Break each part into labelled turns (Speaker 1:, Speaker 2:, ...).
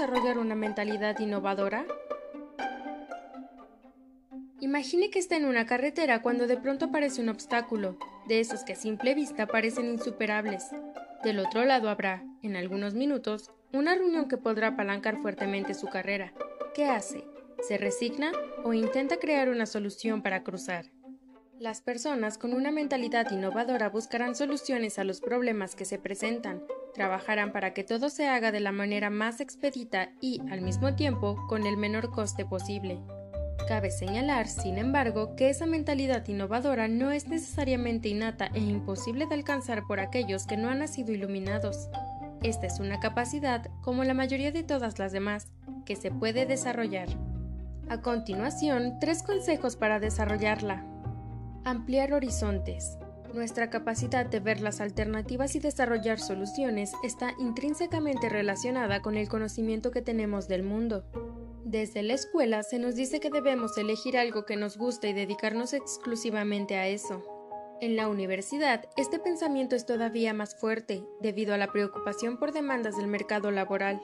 Speaker 1: desarrollar una mentalidad innovadora? Imagine que está en una carretera cuando de pronto aparece un obstáculo, de esos que a simple vista parecen insuperables. Del otro lado habrá, en algunos minutos, una reunión que podrá apalancar fuertemente su carrera. ¿Qué hace? ¿Se resigna o intenta crear una solución para cruzar? Las personas con una mentalidad innovadora buscarán soluciones a los problemas que se presentan, trabajarán para que todo se haga de la manera más expedita y, al mismo tiempo, con el menor coste posible. Cabe señalar, sin embargo, que esa mentalidad innovadora no es necesariamente innata e imposible de alcanzar por aquellos que no han nacido iluminados. Esta es una capacidad, como la mayoría de todas las demás, que se puede desarrollar. A continuación, tres consejos para desarrollarla. Ampliar horizontes. Nuestra capacidad de ver las alternativas y desarrollar soluciones está intrínsecamente relacionada con el conocimiento que tenemos del mundo. Desde la escuela se nos dice que debemos elegir algo que nos gusta y dedicarnos exclusivamente a eso. En la universidad, este pensamiento es todavía más fuerte, debido a la preocupación por demandas del mercado laboral.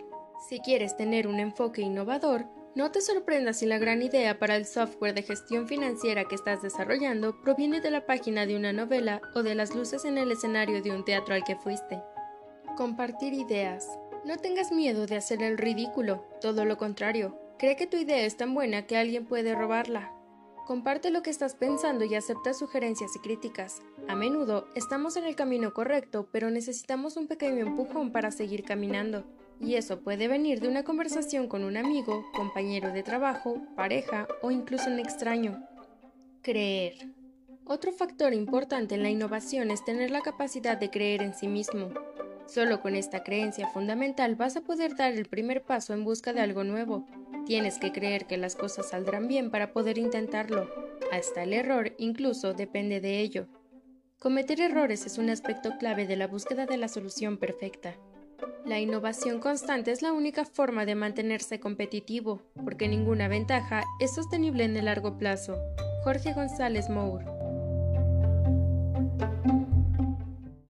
Speaker 1: Si quieres tener un enfoque innovador, no te sorprendas si la gran idea para el software de gestión financiera que estás desarrollando proviene de la página de una novela o de las luces en el escenario de un teatro al que fuiste. Compartir ideas. No tengas miedo de hacer el ridículo, todo lo contrario, Cree que tu idea es tan buena que alguien puede robarla. Comparte lo que estás pensando y acepta sugerencias y críticas. A menudo estamos en el camino correcto, pero necesitamos un pequeño empujón para seguir caminando. Y eso puede venir de una conversación con un amigo, compañero de trabajo, pareja o incluso un extraño. Creer. Otro factor importante en la innovación es tener la capacidad de creer en sí mismo. Solo con esta creencia fundamental vas a poder dar el primer paso en busca de algo nuevo. Tienes que creer que las cosas saldrán bien para poder intentarlo. Hasta el error incluso depende de ello. Cometer errores es un aspecto clave de la búsqueda de la solución perfecta. La innovación constante es la única forma de mantenerse competitivo, porque ninguna ventaja es sostenible en el largo plazo. Jorge González Moore